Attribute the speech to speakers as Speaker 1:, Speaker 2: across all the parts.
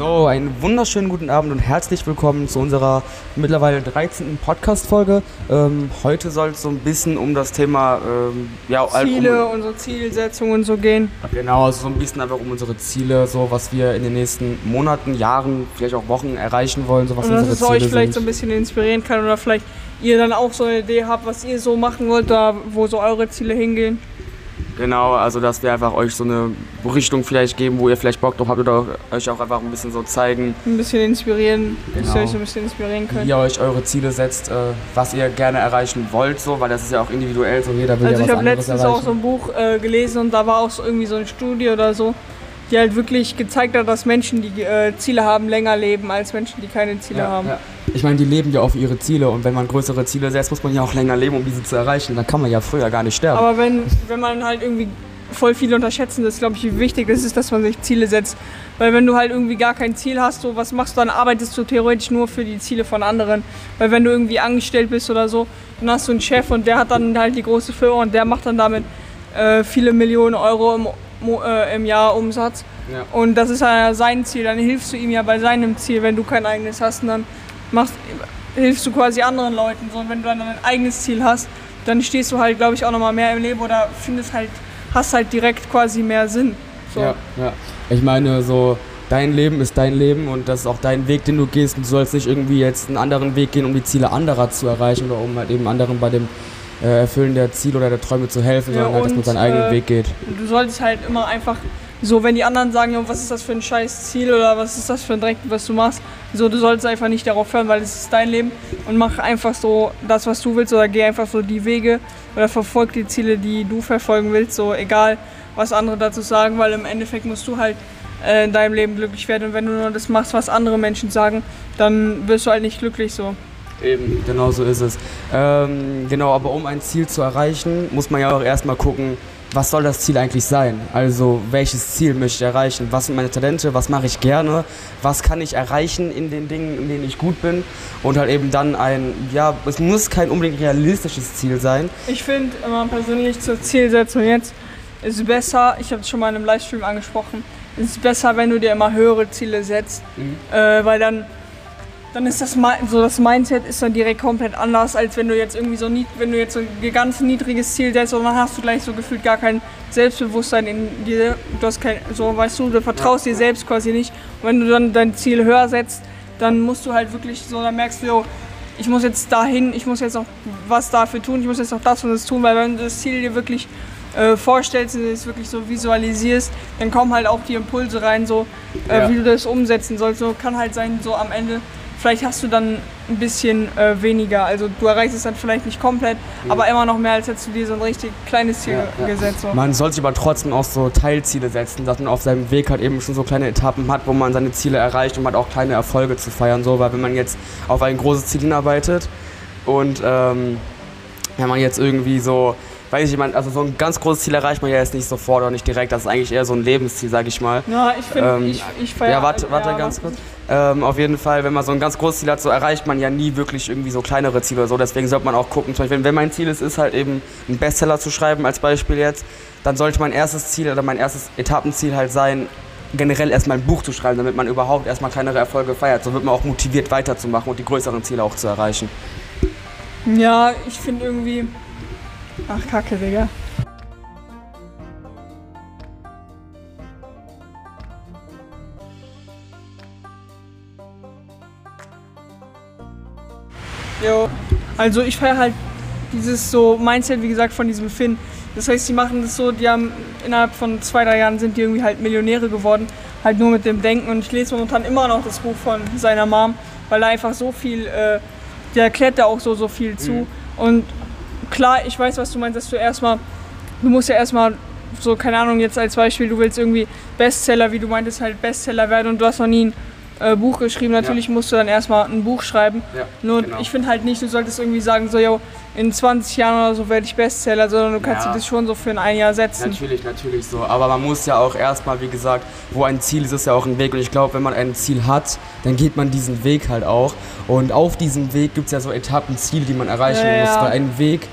Speaker 1: So, einen wunderschönen guten Abend und herzlich willkommen zu unserer mittlerweile 13. Podcast-Folge. Ähm, heute soll es so ein bisschen um das Thema ähm,
Speaker 2: ja, Ziele, um, unsere Zielsetzungen und so gehen.
Speaker 1: Genau, also so ein bisschen einfach um unsere Ziele, so was wir in den nächsten Monaten, Jahren, vielleicht auch Wochen erreichen wollen. So was
Speaker 2: und dass es euch vielleicht so ein bisschen inspirieren kann oder vielleicht ihr dann auch so eine Idee habt, was ihr so machen wollt, da wo so eure Ziele hingehen.
Speaker 1: Genau, also dass wir einfach euch so eine Richtung vielleicht geben, wo ihr vielleicht Bock drauf habt oder euch auch einfach ein bisschen so zeigen.
Speaker 2: Ein bisschen inspirieren, genau. dass ihr euch so ein bisschen inspirieren könnt.
Speaker 1: Wie ihr euch eure Ziele setzt, äh, was ihr gerne erreichen wollt, so, weil das ist ja auch individuell, so jeder will
Speaker 2: also
Speaker 1: ja
Speaker 2: was anderes erreichen. Also ich habe letztens auch so ein Buch äh, gelesen und da war auch so irgendwie so eine Studie oder so, die halt wirklich gezeigt hat, dass Menschen, die äh, Ziele haben, länger leben als Menschen, die keine Ziele
Speaker 1: ja,
Speaker 2: haben.
Speaker 1: Ja. Ich meine, die leben ja auf ihre Ziele und wenn man größere Ziele setzt, muss man ja auch länger leben, um diese zu erreichen. Dann kann man ja früher gar nicht sterben.
Speaker 2: Aber wenn, wenn man halt irgendwie voll viele unterschätzen das, glaube ich, wie wichtig das ist, dass man sich Ziele setzt. Weil wenn du halt irgendwie gar kein Ziel hast, so was machst du, dann arbeitest du theoretisch nur für die Ziele von anderen. Weil wenn du irgendwie angestellt bist oder so, dann hast du einen Chef und der hat dann halt die große Firma und der macht dann damit äh, viele Millionen Euro im, äh, im Jahr Umsatz. Ja. Und das ist ja sein Ziel, dann hilfst du ihm ja bei seinem Ziel, wenn du kein eigenes hast. Und dann machst, hilfst du quasi anderen Leuten. So, und wenn du dann ein eigenes Ziel hast, dann stehst du halt, glaube ich, auch nochmal mehr im Leben oder findest halt hast halt direkt quasi mehr Sinn.
Speaker 1: So. Ja, ja. Ich meine, so dein Leben ist dein Leben und das ist auch dein Weg, den du gehst. Und du sollst nicht irgendwie jetzt einen anderen Weg gehen, um die Ziele anderer zu erreichen oder um halt eben anderen bei dem äh, Erfüllen der Ziele oder der Träume zu helfen, ja, sondern halt, dass man seinen eigenen äh, Weg geht.
Speaker 2: Du solltest halt immer einfach so, wenn die anderen sagen, ja, was ist das für ein scheiß Ziel oder was ist das für ein Dreck, was du machst, so, du solltest einfach nicht darauf hören, weil es ist dein Leben und mach einfach so das, was du willst oder geh einfach so die Wege oder verfolg die Ziele, die du verfolgen willst, so egal, was andere dazu sagen, weil im Endeffekt musst du halt äh, in deinem Leben glücklich werden und wenn du nur das machst, was andere Menschen sagen, dann wirst du halt nicht glücklich so.
Speaker 1: Eben, genau so ist es. Ähm, genau, aber um ein Ziel zu erreichen, muss man ja auch erstmal gucken, was soll das Ziel eigentlich sein? Also welches Ziel möchte ich erreichen? Was sind meine Talente? Was mache ich gerne? Was kann ich erreichen in den Dingen, in denen ich gut bin? Und halt eben dann ein, ja, es muss kein unbedingt realistisches Ziel sein.
Speaker 2: Ich finde immer persönlich zur Zielsetzung jetzt ist besser, ich habe es schon mal in einem Livestream angesprochen, es ist besser, wenn du dir immer höhere Ziele setzt, mhm. äh, weil dann dann ist das so das Mindset ist dann direkt komplett anders, als wenn du jetzt irgendwie so wenn du jetzt so ein ganz niedriges Ziel setzt und dann hast du gleich so gefühlt gar kein Selbstbewusstsein in dir. Du hast kein, so weißt du, du vertraust dir selbst quasi nicht. Und wenn du dann dein Ziel höher setzt, dann musst du halt wirklich so, dann merkst du, jo, ich muss jetzt dahin, ich muss jetzt noch was dafür tun, ich muss jetzt noch das und das tun, weil wenn du das Ziel dir wirklich äh, vorstellst und es wirklich so visualisierst, dann kommen halt auch die Impulse rein, so äh, ja. wie du das umsetzen sollst. So kann halt sein, so am Ende vielleicht hast du dann ein bisschen äh, weniger. Also du erreichst es dann vielleicht nicht komplett, mhm. aber immer noch mehr, als hättest du dir so ein richtig kleines Ziel ja, gesetzt. So.
Speaker 1: Man sollte sich aber trotzdem auch so Teilziele setzen, dass man auf seinem Weg halt eben schon so kleine Etappen hat, wo man seine Ziele erreicht und man hat auch kleine Erfolge zu feiern. So, weil wenn man jetzt auf ein großes Ziel hinarbeitet und ähm, wenn man jetzt irgendwie so weiß ich, man, also so ein ganz großes Ziel erreicht man ja jetzt nicht sofort oder nicht direkt. Das ist eigentlich eher so ein Lebensziel, sag ich mal.
Speaker 2: Ja, ich finde, ähm, ich, ich feiere.
Speaker 1: Ja, warte, warte ja, ganz kurz. Ähm, auf jeden Fall, wenn man so ein ganz großes Ziel hat, so erreicht man ja nie wirklich irgendwie so kleinere Ziele oder so. Deswegen sollte man auch gucken, zum Beispiel, wenn mein Ziel ist, ist halt eben einen Bestseller zu schreiben, als Beispiel jetzt, dann sollte mein erstes Ziel oder mein erstes Etappenziel halt sein, generell erstmal ein Buch zu schreiben, damit man überhaupt erstmal kleinere Erfolge feiert. So wird man auch motiviert weiterzumachen und die größeren Ziele auch zu erreichen.
Speaker 2: Ja, ich finde irgendwie. Ach, Kacke, Digga. Jo. Also ich feiere halt dieses so Mindset, wie gesagt, von diesem Finn. Das heißt, die machen das so, die haben innerhalb von zwei, drei Jahren sind die irgendwie halt Millionäre geworden, halt nur mit dem Denken. Und ich lese momentan immer noch das Buch von seiner Mom, weil er einfach so viel, äh, der erklärt da auch so, so viel zu. Mhm. Und klar, ich weiß, was du meinst, dass du erstmal, du musst ja erstmal so, keine Ahnung, jetzt als Beispiel, du willst irgendwie Bestseller, wie du meintest, halt Bestseller werden und du hast noch nie ein äh, Buch geschrieben. Natürlich ja. musst du dann erstmal ein Buch schreiben. Ja, Nur genau. ich finde halt nicht, du solltest irgendwie sagen, so, yo, in 20 Jahren oder so werde ich Bestseller, sondern du kannst ja. dir das schon so für ein Jahr setzen.
Speaker 1: Natürlich, natürlich so. Aber man muss ja auch erstmal, wie gesagt, wo ein Ziel ist, ist ja auch ein Weg. Und ich glaube, wenn man ein Ziel hat, dann geht man diesen Weg halt auch. Und auf diesem Weg gibt es ja so Etappenziele, die man erreichen muss. Weil ein Weg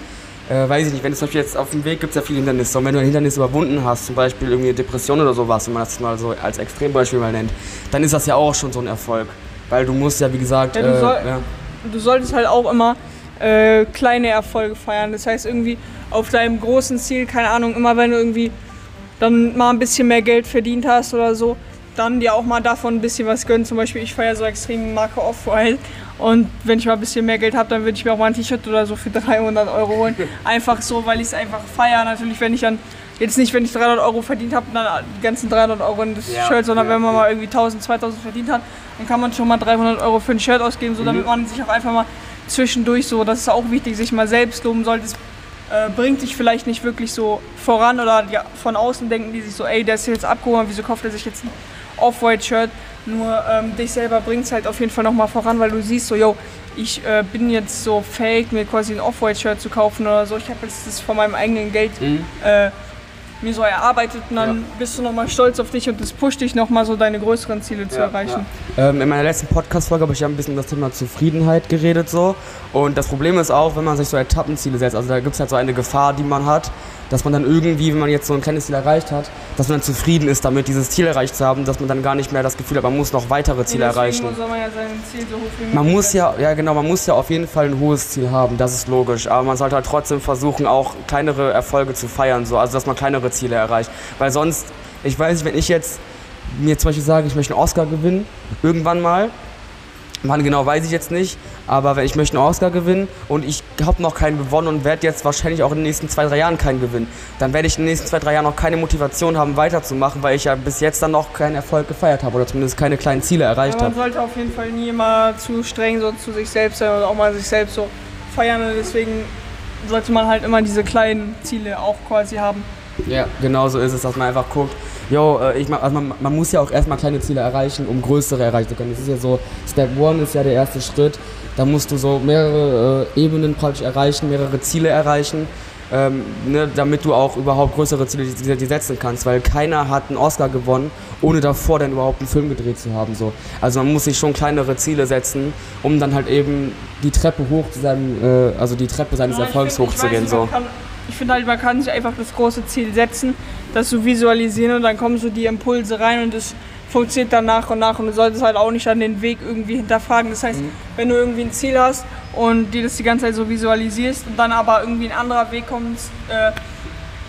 Speaker 1: äh, weiß ich nicht, wenn du zum Beispiel jetzt auf dem Weg gibt es ja viele Hindernisse und wenn du ein Hindernis überwunden hast, zum Beispiel irgendwie eine Depression oder sowas, wenn man das mal so als Extrembeispiel mal nennt, dann ist das ja auch schon so ein Erfolg. Weil du musst ja, wie gesagt,
Speaker 2: Ja, du
Speaker 1: äh,
Speaker 2: soll-
Speaker 1: ja.
Speaker 2: du solltest halt auch immer äh, kleine Erfolge feiern. Das heißt irgendwie auf deinem großen Ziel, keine Ahnung, immer wenn du irgendwie dann mal ein bisschen mehr Geld verdient hast oder so, dann dir auch mal davon ein bisschen was gönnen. Zum Beispiel ich feiere so extrem Marke Off-White und wenn ich mal ein bisschen mehr Geld habe, dann würde ich mir auch mal ein T-Shirt oder so für 300 Euro holen. Einfach so, weil ich es einfach feiere. Natürlich, wenn ich dann Jetzt nicht, wenn ich 300 Euro verdient habe, dann die ganzen 300 Euro in das
Speaker 1: Ja,
Speaker 2: Shirt, sondern
Speaker 1: ja,
Speaker 2: wenn man
Speaker 1: ja.
Speaker 2: mal irgendwie 1000, 2000 verdient hat, dann kann man schon mal 300 Euro für ein Shirt ausgeben, so damit
Speaker 1: Mhm.
Speaker 2: man sich auch einfach mal zwischendurch so, das ist auch wichtig, sich mal selbst loben sollte. Es äh, bringt dich vielleicht nicht wirklich so voran oder von außen denken die sich so, ey, der ist jetzt abgehoben, wieso kauft er sich jetzt Off-White-Shirt? Nur ähm, dich selber bringt es halt auf jeden Fall nochmal voran, weil du siehst so, yo, ich äh, bin jetzt so fake, mir quasi ein Off-White-Shirt zu kaufen oder so. Ich habe jetzt das von meinem eigenen Geld
Speaker 1: Mhm.
Speaker 2: äh, mir so erarbeitet und dann
Speaker 1: Ja.
Speaker 2: bist du nochmal stolz auf dich und das pusht dich nochmal so deine größeren Ziele zu
Speaker 1: Ja,
Speaker 2: erreichen.
Speaker 1: Ähm, in meiner letzten Podcast-Folge habe ich ja ein bisschen über das Thema Zufriedenheit geredet so. Und das Problem ist auch, wenn man sich so Etappenziele setzt, also da gibt es halt so eine Gefahr, die man hat, dass man dann irgendwie, wenn man jetzt so ein kleines Ziel erreicht hat, dass man dann zufrieden ist damit, dieses Ziel erreicht zu haben, dass man dann gar nicht mehr das Gefühl hat, man muss noch weitere Ziele
Speaker 2: Nee,
Speaker 1: erreichen.
Speaker 2: soll man ja sein Ziel so hoch wie möglich
Speaker 1: Man muss ja, ja genau, man muss ja auf jeden Fall ein hohes Ziel haben, das ist logisch. Aber man sollte halt trotzdem versuchen, auch kleinere Erfolge zu feiern, so, also dass man kleinere Ziele erreicht. Weil sonst, ich weiß nicht, wenn ich jetzt mir zum Beispiel sage, ich möchte einen Oscar gewinnen, irgendwann mal, wann genau weiß ich jetzt nicht, aber wenn ich möchte einen Oscar gewinnen und ich habe noch keinen gewonnen und werde jetzt wahrscheinlich auch in den nächsten zwei, drei Jahren keinen gewinnen, dann werde ich in den nächsten zwei, drei Jahren noch keine Motivation haben, weiterzumachen, weil ich ja bis jetzt dann noch keinen Erfolg gefeiert habe oder zumindest keine kleinen Ziele erreicht
Speaker 2: Aber man
Speaker 1: habe.
Speaker 2: sollte auf jeden Fall nie immer zu streng so zu sich selbst sein oder auch mal sich selbst so feiern. Und deswegen sollte man halt immer diese kleinen Ziele auch quasi haben.
Speaker 1: Ja, genau so ist es, dass man einfach guckt, yo, äh, ich, also man, man muss ja auch erstmal kleine Ziele erreichen, um größere erreichen zu können. Das ist ja so, Step One ist ja der erste Schritt. Da musst du so mehrere äh, Ebenen praktisch erreichen, mehrere Ziele erreichen, ähm, ne, damit du auch überhaupt größere Ziele die, die setzen kannst. Weil keiner hat einen Oscar gewonnen, ohne davor dann überhaupt einen Film gedreht zu haben. So. Also man muss sich schon kleinere Ziele setzen, um dann halt eben die Treppe hoch zu seinem, äh, also die Treppe seines Erfolgs hochzugehen. So.
Speaker 2: Ich finde halt, man kann sich einfach das große Ziel setzen, das so visualisieren und dann kommen so die Impulse rein und es funktioniert dann nach und nach und du solltest halt auch nicht an den Weg irgendwie hinterfragen. Das heißt,
Speaker 1: Mhm.
Speaker 2: wenn du irgendwie ein Ziel hast und dir das die ganze Zeit so visualisierst und dann aber irgendwie ein anderer Weg kommt, äh,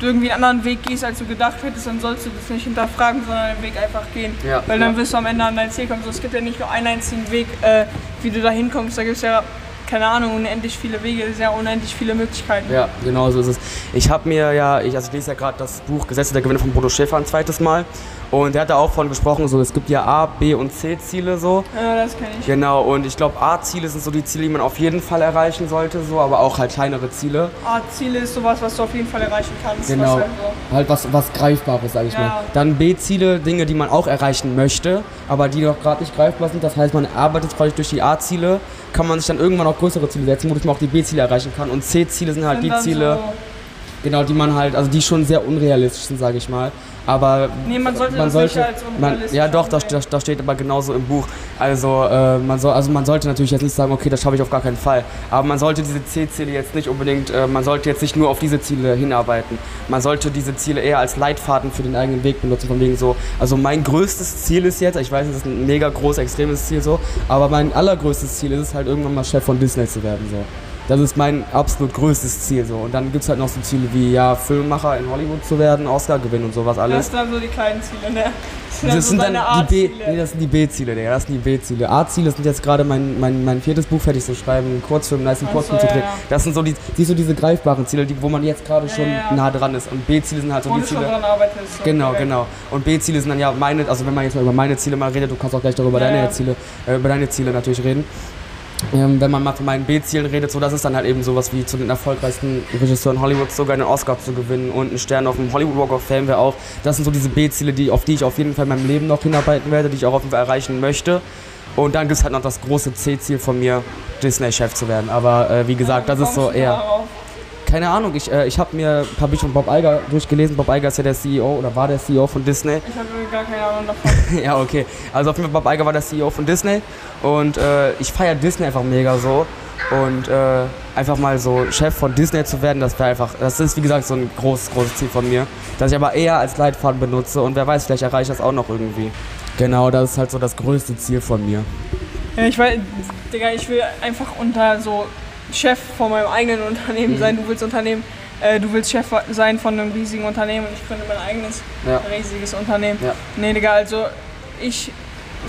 Speaker 2: du irgendwie einen anderen Weg gehst, als du gedacht hättest, dann sollst du das nicht hinterfragen, sondern den Weg einfach gehen.
Speaker 1: Ja,
Speaker 2: Weil dann
Speaker 1: ja.
Speaker 2: wirst du am Ende an dein Ziel kommen. So, es gibt ja nicht nur einen einzigen Weg, äh, wie du da hinkommst. Da gibt es ja, keine Ahnung, unendlich viele Wege, ja unendlich viele Möglichkeiten.
Speaker 1: Ja, genau so ist es. Ich habe mir ja, ich, also ich lese ja gerade das Buch Gesetze der Gewinne von Bodo Schäfer ein zweites Mal. Und der hat da auch von gesprochen, so es gibt ja A, B und C-Ziele so.
Speaker 2: Ja, das kenne ich.
Speaker 1: Genau, und ich glaube A-Ziele sind so die Ziele, die man auf jeden Fall erreichen sollte, so, aber auch halt kleinere Ziele.
Speaker 2: Art Ziele ist sowas, was du auf jeden Fall erreichen kannst.
Speaker 1: Genau.
Speaker 2: Was halt so.
Speaker 1: Halt was, was Greifbares, sage ich
Speaker 2: Ja.
Speaker 1: mal. Dann B-Ziele, Dinge, die man auch erreichen möchte, aber die noch gerade nicht greifbar sind. Das heißt, man arbeitet praktisch durch die A-Ziele, kann man sich dann irgendwann auch größere Ziele setzen, wodurch man auch die B-Ziele erreichen kann. Und C-Ziele sind halt
Speaker 2: Und
Speaker 1: die Ziele,
Speaker 2: So,
Speaker 1: genau, die man halt, also die schon sehr unrealistisch sind, sage ich mal. Aber
Speaker 2: nee, man sollte das nicht als
Speaker 1: man,
Speaker 2: unrealistisch
Speaker 1: ja doch, das, das, das steht aber genauso im Buch. Also, äh, man soll, also man sollte natürlich jetzt nicht sagen, okay, das schaffe ich auf gar keinen Fall. Aber man sollte diese C-Ziele jetzt nicht unbedingt, äh, man sollte jetzt nicht nur auf diese Ziele hinarbeiten. Man sollte diese Ziele eher als Leitfaden für den eigenen Weg benutzen. Von wegen so, also mein größtes Ziel ist jetzt, ich weiß, das ist ein mega groß, extremes Ziel so, aber mein allergrößtes Ziel ist es halt irgendwann mal Chef von Disney zu werden. So. Das ist mein absolut größtes Ziel so. Und dann gibt es halt noch so Ziele wie ja, Filmemacher in Hollywood zu werden, Oscar gewinnen und sowas alles.
Speaker 2: Das sind dann so die kleinen Ziele, ne? Das,
Speaker 1: Das
Speaker 2: so
Speaker 1: sind dann die B, nee, das sind die B-Ziele, Digga. Das sind die B-Ziele. A-Ziele sind jetzt gerade mein, mein, mein viertes Buch fertig zu schreiben, einen Kurzfilm, einen nice
Speaker 2: Ach
Speaker 1: Kurzfilm
Speaker 2: so,
Speaker 1: zu drehen.
Speaker 2: ja, ja.
Speaker 1: Das sind so die, siehst du diese greifbaren Ziele, die, wo man jetzt gerade schon
Speaker 2: ja.
Speaker 1: nah dran ist. Und B-Ziele sind halt so
Speaker 2: Wo
Speaker 1: die Ziele.
Speaker 2: dran arbeitest. so
Speaker 1: Genau,
Speaker 2: direkt.
Speaker 1: genau. Und B-Ziele sind dann ja meine, also wenn man jetzt mal über meine Ziele mal redet, du kannst auch gleich darüber
Speaker 2: Ja,
Speaker 1: deine
Speaker 2: ja.
Speaker 1: Ziele, äh, über deine Ziele natürlich reden. Ähm, wenn man mal von meinen B-Zielen redet, so das ist dann halt eben sowas wie zu den erfolgreichsten Regisseuren Hollywoods sogar einen Oscar zu gewinnen und einen Stern auf dem Hollywood Walk of Fame wäre auch. Das sind so diese B-Ziele, die, auf die ich auf jeden Fall in meinem Leben noch hinarbeiten werde, die ich auch auf jeden Fall erreichen möchte. Und dann gibt es halt noch das große C-Ziel von mir, Disney-Chef zu werden. Aber äh, wie gesagt, das ist so eher. Keine Ahnung, ich, äh, ich habe mir ein paar Bücher von Bob Iger durchgelesen. Bob Iger ist ja der CEO oder war der CEO von Disney.
Speaker 2: Ich habe gar keine Ahnung davon.
Speaker 1: ja, okay. Also auf jeden Fall, Bob Iger war der CEO von Disney und äh, ich feiere Disney einfach mega so. Und äh, einfach mal so Chef von Disney zu werden, das wäre einfach, das ist wie gesagt so ein großes, großes Ziel von mir. Das ich aber eher als Leitfaden benutze und wer weiß, vielleicht erreiche ich das auch noch irgendwie. Genau, das ist halt so das größte Ziel von mir.
Speaker 2: Ja, ich weiß, Digga, ich will einfach unter so Chef von meinem eigenen Unternehmen
Speaker 1: Mhm.
Speaker 2: sein. Du willst Unternehmen, äh, du willst Chef sein von einem riesigen Unternehmen und ich gründe mein eigenes
Speaker 1: Ja.
Speaker 2: riesiges Unternehmen.
Speaker 1: Ja.
Speaker 2: Nee, Digga, also ich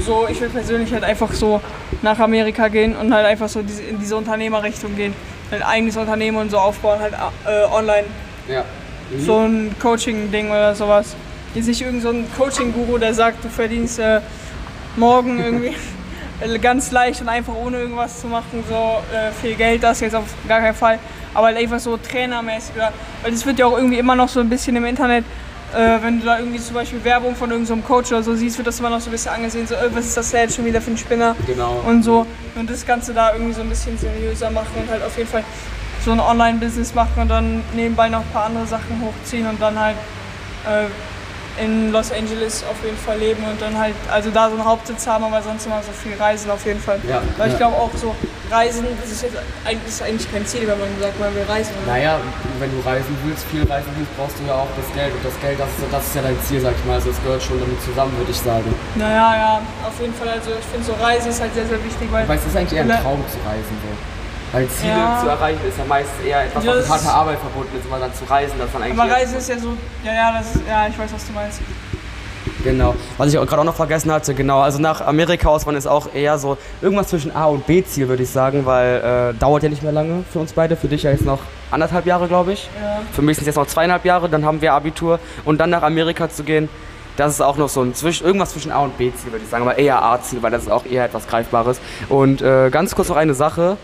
Speaker 2: so, ich will persönlich halt einfach so nach Amerika gehen und halt einfach so diese, in diese Unternehmerrichtung gehen. Halt eigenes Unternehmen und so aufbauen, halt äh, online.
Speaker 1: Ja.
Speaker 2: So ein Coaching-Ding oder sowas. Jetzt nicht irgend so ein Coaching-Guru, der sagt, du verdienst äh, morgen irgendwie ganz leicht und einfach ohne irgendwas zu machen, so äh, viel Geld, das jetzt auf gar keinen Fall. Aber halt einfach so trainermäßig. Oder, weil das wird ja auch irgendwie immer noch so ein bisschen im Internet, äh, wenn du da irgendwie zum Beispiel Werbung von irgendeinem Coach oder so siehst, wird das immer noch so ein bisschen angesehen, so, äh, was ist das denn jetzt schon wieder für ein Spinner?
Speaker 1: Genau.
Speaker 2: und so. Und das Ganze da irgendwie so ein bisschen seriöser machen und halt auf jeden Fall so ein Online-Business machen und dann nebenbei noch ein paar andere Sachen hochziehen und dann halt äh, in Los Angeles auf jeden Fall leben und dann halt, also da so einen Hauptsitz haben, aber sonst immer so viel reisen auf jeden Fall.
Speaker 1: Ja,
Speaker 2: Weil ich
Speaker 1: ja.
Speaker 2: glaube auch so, Reisen, das ist, jetzt eigentlich, ist eigentlich kein Ziel, wenn man sagt, man will reisen. oder?
Speaker 1: Naja, wenn du reisen willst, viel reisen willst, brauchst du ja auch das Geld. Und das Geld, das ist, das ist ja dein Ziel, sag ich mal. Also es gehört schon damit zusammen, würde ich sagen.
Speaker 2: Naja, ja, auf jeden Fall. Also ich finde so Reisen ist halt sehr, sehr wichtig, weil
Speaker 1: Weil es ist eigentlich eher ein Traum zu reisen. So. Weil Ziele
Speaker 2: Ja.
Speaker 1: zu erreichen ist ja meistens eher etwas, was mit harter Arbeit verbunden ist. Aber dann zu reisen, das ist dann eigentlich
Speaker 2: aber Reisen ist ja so, ja, ja, das ist, ja, ich weiß, was du meinst.
Speaker 1: Genau. Was ich gerade auch noch vergessen hatte, genau. Also nach Amerika auswandern ist auch eher so irgendwas zwischen A und B-Ziel, würde ich sagen, weil äh, dauert ja nicht mehr lange für uns beide. Für dich ja jetzt noch anderthalb Jahre, glaube ich.
Speaker 2: Ja.
Speaker 1: Für mich sind es jetzt noch zweieinhalb Jahre, dann haben wir Abitur. Und dann nach Amerika zu gehen, das ist auch noch so ein Zwisch irgendwas zwischen A und B-Ziel, würde ich sagen. Aber eher A-Ziel, weil das ist auch eher etwas Greifbares. Und äh, ganz kurz noch eine Sache.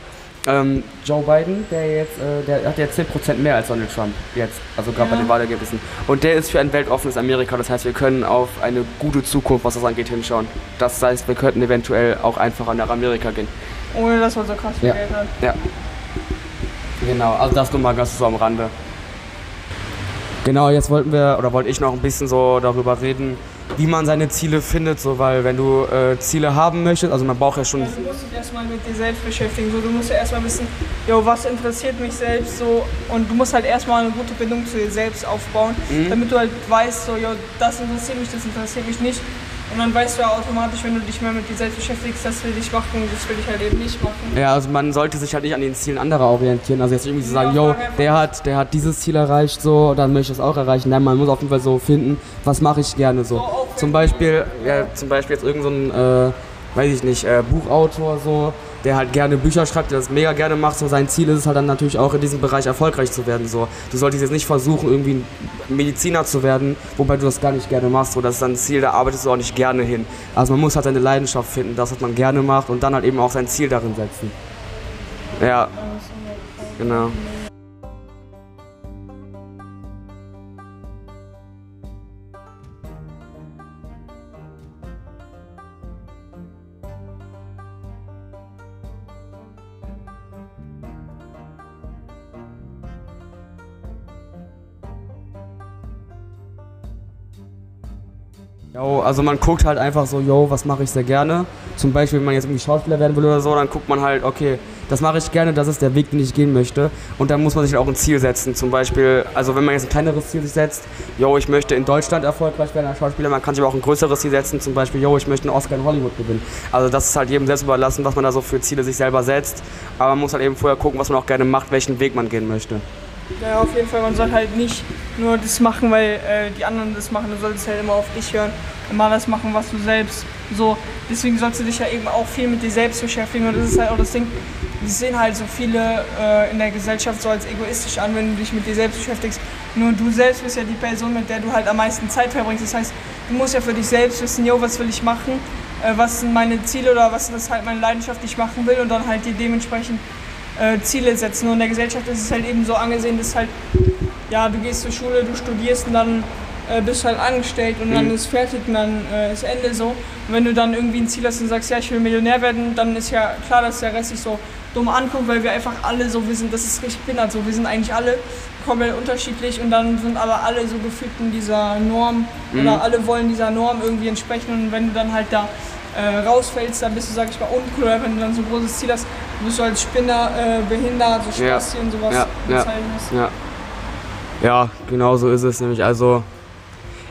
Speaker 1: Ähm, Joe Biden, der jetzt, äh, der hat jetzt 10% mehr als Donald Trump jetzt, also gerade bei
Speaker 2: Ja.
Speaker 1: den Wahlergebnissen. Und der ist für ein weltoffenes Amerika, das heißt, wir können auf eine gute Zukunft, was das angeht, hinschauen. Das heißt, wir könnten eventuell auch einfacher nach Amerika gehen.
Speaker 2: Ohne dass man so krass viel
Speaker 1: Ja.
Speaker 2: Geld hat.
Speaker 1: Ja. Genau, also das nur mal ganz so am Rande. Genau, jetzt wollten wir, oder wollte ich noch ein bisschen so darüber reden, wie man seine Ziele findet, so, weil wenn du äh, Ziele haben möchtest, also man braucht ja schon,
Speaker 2: Ja, du musst dich erstmal mit dir selbst beschäftigen. So, du musst ja erstmal wissen, jo, was interessiert mich selbst so und du musst halt erstmal eine gute Bindung zu dir selbst aufbauen,
Speaker 1: Mhm.
Speaker 2: damit du halt weißt, so, jo, das interessiert mich, das interessiert mich nicht. Und dann weißt du ja automatisch, wenn du dich mehr mit dir selbst beschäftigst, das will ich machen, das will ich halt eben nicht machen.
Speaker 1: ja, also man sollte sich halt nicht an den Zielen anderer orientieren, also jetzt irgendwie so sagen,
Speaker 2: Ja,
Speaker 1: yo, der hat, der hat dieses Ziel erreicht, so, dann möchte ich das auch erreichen. Nein, man muss auf jeden Fall so finden, was mache ich gerne so.
Speaker 2: auch
Speaker 1: Zum Beispiel, ja, zum Beispiel jetzt irgendein, so ein, äh, weiß ich nicht, äh, Buchautor so, der halt gerne Bücher schreibt, der das mega gerne macht, so sein Ziel ist es halt dann natürlich auch in diesem Bereich erfolgreich zu werden, so. Du solltest jetzt nicht versuchen, irgendwie Mediziner zu werden, wobei du das gar nicht gerne machst, so. Das ist dann ein Ziel, da arbeitest du auch nicht gerne hin. Also man muss halt seine Leidenschaft finden, das, was man gerne macht und dann halt eben auch sein Ziel darin setzen. Ja, genau. Jo, also man guckt halt einfach so, yo, was mache ich sehr gerne. Zum Beispiel, wenn man jetzt irgendwie Schauspieler werden will oder so, dann guckt man halt, okay, das mache ich gerne, das ist der Weg, den ich gehen möchte. Und dann muss man sich auch ein Ziel setzen. Zum Beispiel, also wenn man jetzt ein kleineres Ziel sich setzt, yo, ich möchte in Deutschland erfolgreich werden als Schauspieler, man kann sich aber auch ein größeres Ziel setzen, zum Beispiel, yo, ich möchte einen Oscar in Hollywood gewinnen. Also das ist halt jedem selbst überlassen, was man da so für Ziele sich selber setzt. Aber man muss halt eben vorher gucken, was man auch gerne macht, welchen Weg man gehen möchte.
Speaker 2: Ja, auf jeden Fall, man soll halt nicht nur das machen, weil äh, die anderen das machen. Du solltest halt immer auf dich hören, immer das machen, was du selbst so. Deswegen sollst du dich ja eben auch viel mit dir selbst beschäftigen. Und das ist halt auch das Ding, das sehen halt so viele äh, in der Gesellschaft so als egoistisch an, wenn du dich mit dir selbst beschäftigst. Nur du selbst bist ja die Person, mit der du halt am meisten Zeit verbringst. Das heißt, du musst ja für dich selbst wissen, jo, was will ich machen, äh, was sind meine Ziele oder was ist halt meine Leidenschaft, die ich machen will und dann halt dir dementsprechend äh, Ziele setzen. Und in der Gesellschaft ist es halt eben so angesehen, dass halt, ja, du gehst zur Schule, du studierst und dann äh, bist du halt angestellt und dann
Speaker 1: Mhm.
Speaker 2: ist fertig und dann äh, ist Ende so. Und wenn du dann irgendwie ein Ziel hast und sagst, ja, ich will Millionär werden, dann ist ja klar, dass der Rest sich so dumm anguckt, weil wir einfach alle so, wir sind, das ist richtig behindert, so, wir sind eigentlich alle komplett unterschiedlich und dann sind aber alle so gefühlt in dieser Norm
Speaker 1: Mhm.
Speaker 2: oder alle wollen dieser Norm irgendwie entsprechen und wenn du dann halt da äh, rausfällst, dann bist du, sag ich mal, uncool, wenn du dann so ein großes Ziel hast, bist du als Spinner äh, behindert, so
Speaker 1: Ja.
Speaker 2: Spasti und sowas
Speaker 1: Ja, ja.
Speaker 2: bezeichnest.
Speaker 1: Ja. Ja, genau so ist es nämlich. Also,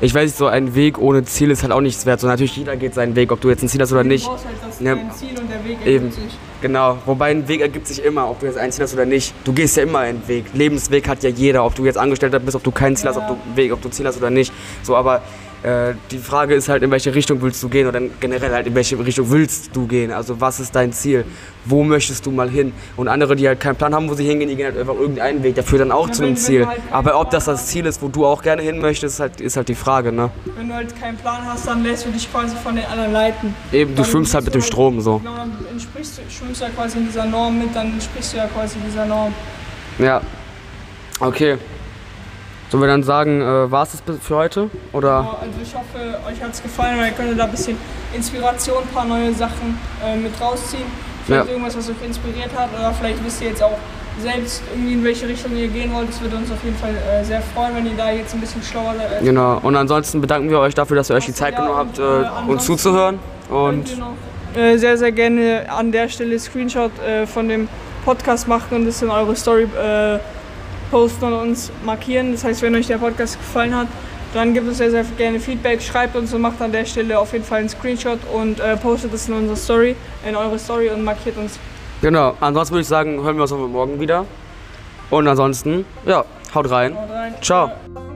Speaker 1: ich weiß nicht, so ein Weg ohne Ziel ist halt auch nichts wert. So natürlich jeder geht seinen Weg, ob du jetzt ein Ziel hast oder
Speaker 2: Du
Speaker 1: nicht.
Speaker 2: brauchst halt das
Speaker 1: Ja.
Speaker 2: dein Ziel und der Weg
Speaker 1: Eben.
Speaker 2: ergibt sich.
Speaker 1: Genau. Wobei ein Weg ergibt sich immer, ob du jetzt ein Ziel hast oder nicht. Du gehst ja immer einen Weg. Lebensweg hat ja jeder, ob du jetzt Angestellter bist, ob du kein Ziel hast, ob
Speaker 2: Ja.
Speaker 1: du Weg, ob du Ziel hast oder nicht. So, aber äh, die Frage ist halt, in welche Richtung willst du gehen oder generell halt, in welche Richtung willst du gehen? Also, was ist dein Ziel? Wo möchtest du mal hin? Und andere, die halt keinen Plan haben, wo sie hingehen, die gehen halt einfach irgendeinen Weg. Der führt dann auch
Speaker 2: Ja,
Speaker 1: zu einem Ziel.
Speaker 2: halt
Speaker 1: aber ob das das Ziel ist, wo du auch gerne hin möchtest, ist halt, ist halt die Frage, ne?
Speaker 2: Wenn du halt keinen Plan hast, dann lässt du dich quasi von den anderen leiten.
Speaker 1: Eben, du schwimmst halt mit dem
Speaker 2: du
Speaker 1: Strom so.
Speaker 2: Genau, dann entsprichst du, schwimmst du ja quasi in dieser Norm mit, dann entsprichst du ja quasi dieser Norm.
Speaker 1: Ja. Okay. Sollen wir dann sagen, äh, war es das für heute? Oder?
Speaker 2: Also ich hoffe, euch hat es gefallen, weil ihr könnt da ein bisschen Inspiration, ein paar neue Sachen äh, mit rausziehen. Vielleicht
Speaker 1: Ja.
Speaker 2: irgendwas, was euch inspiriert hat oder vielleicht wisst ihr jetzt auch selbst irgendwie in welche Richtung ihr gehen wollt. Das würde uns auf jeden Fall äh, sehr freuen, wenn ihr da jetzt ein bisschen schlauer seid.
Speaker 1: Genau. Und ansonsten bedanken wir euch dafür, dass ihr euch die Zeit
Speaker 2: Ja,
Speaker 1: genommen habt,
Speaker 2: äh,
Speaker 1: äh, uns zuzuhören. Und
Speaker 2: noch, äh, sehr, sehr gerne an der Stelle Screenshot äh, von dem Podcast machen und das in eure Story posten und uns markieren. Das heißt, wenn euch der Podcast gefallen hat, dann gebt uns sehr, sehr gerne Feedback, schreibt uns und macht an der Stelle auf jeden Fall einen Screenshot und äh, postet es in unsere Story, in eure Story und markiert uns.
Speaker 1: genau. Ansonsten würde ich sagen, hören wir uns morgen wieder. Und ansonsten, ja, haut rein.
Speaker 2: Haut rein.
Speaker 1: Ciao.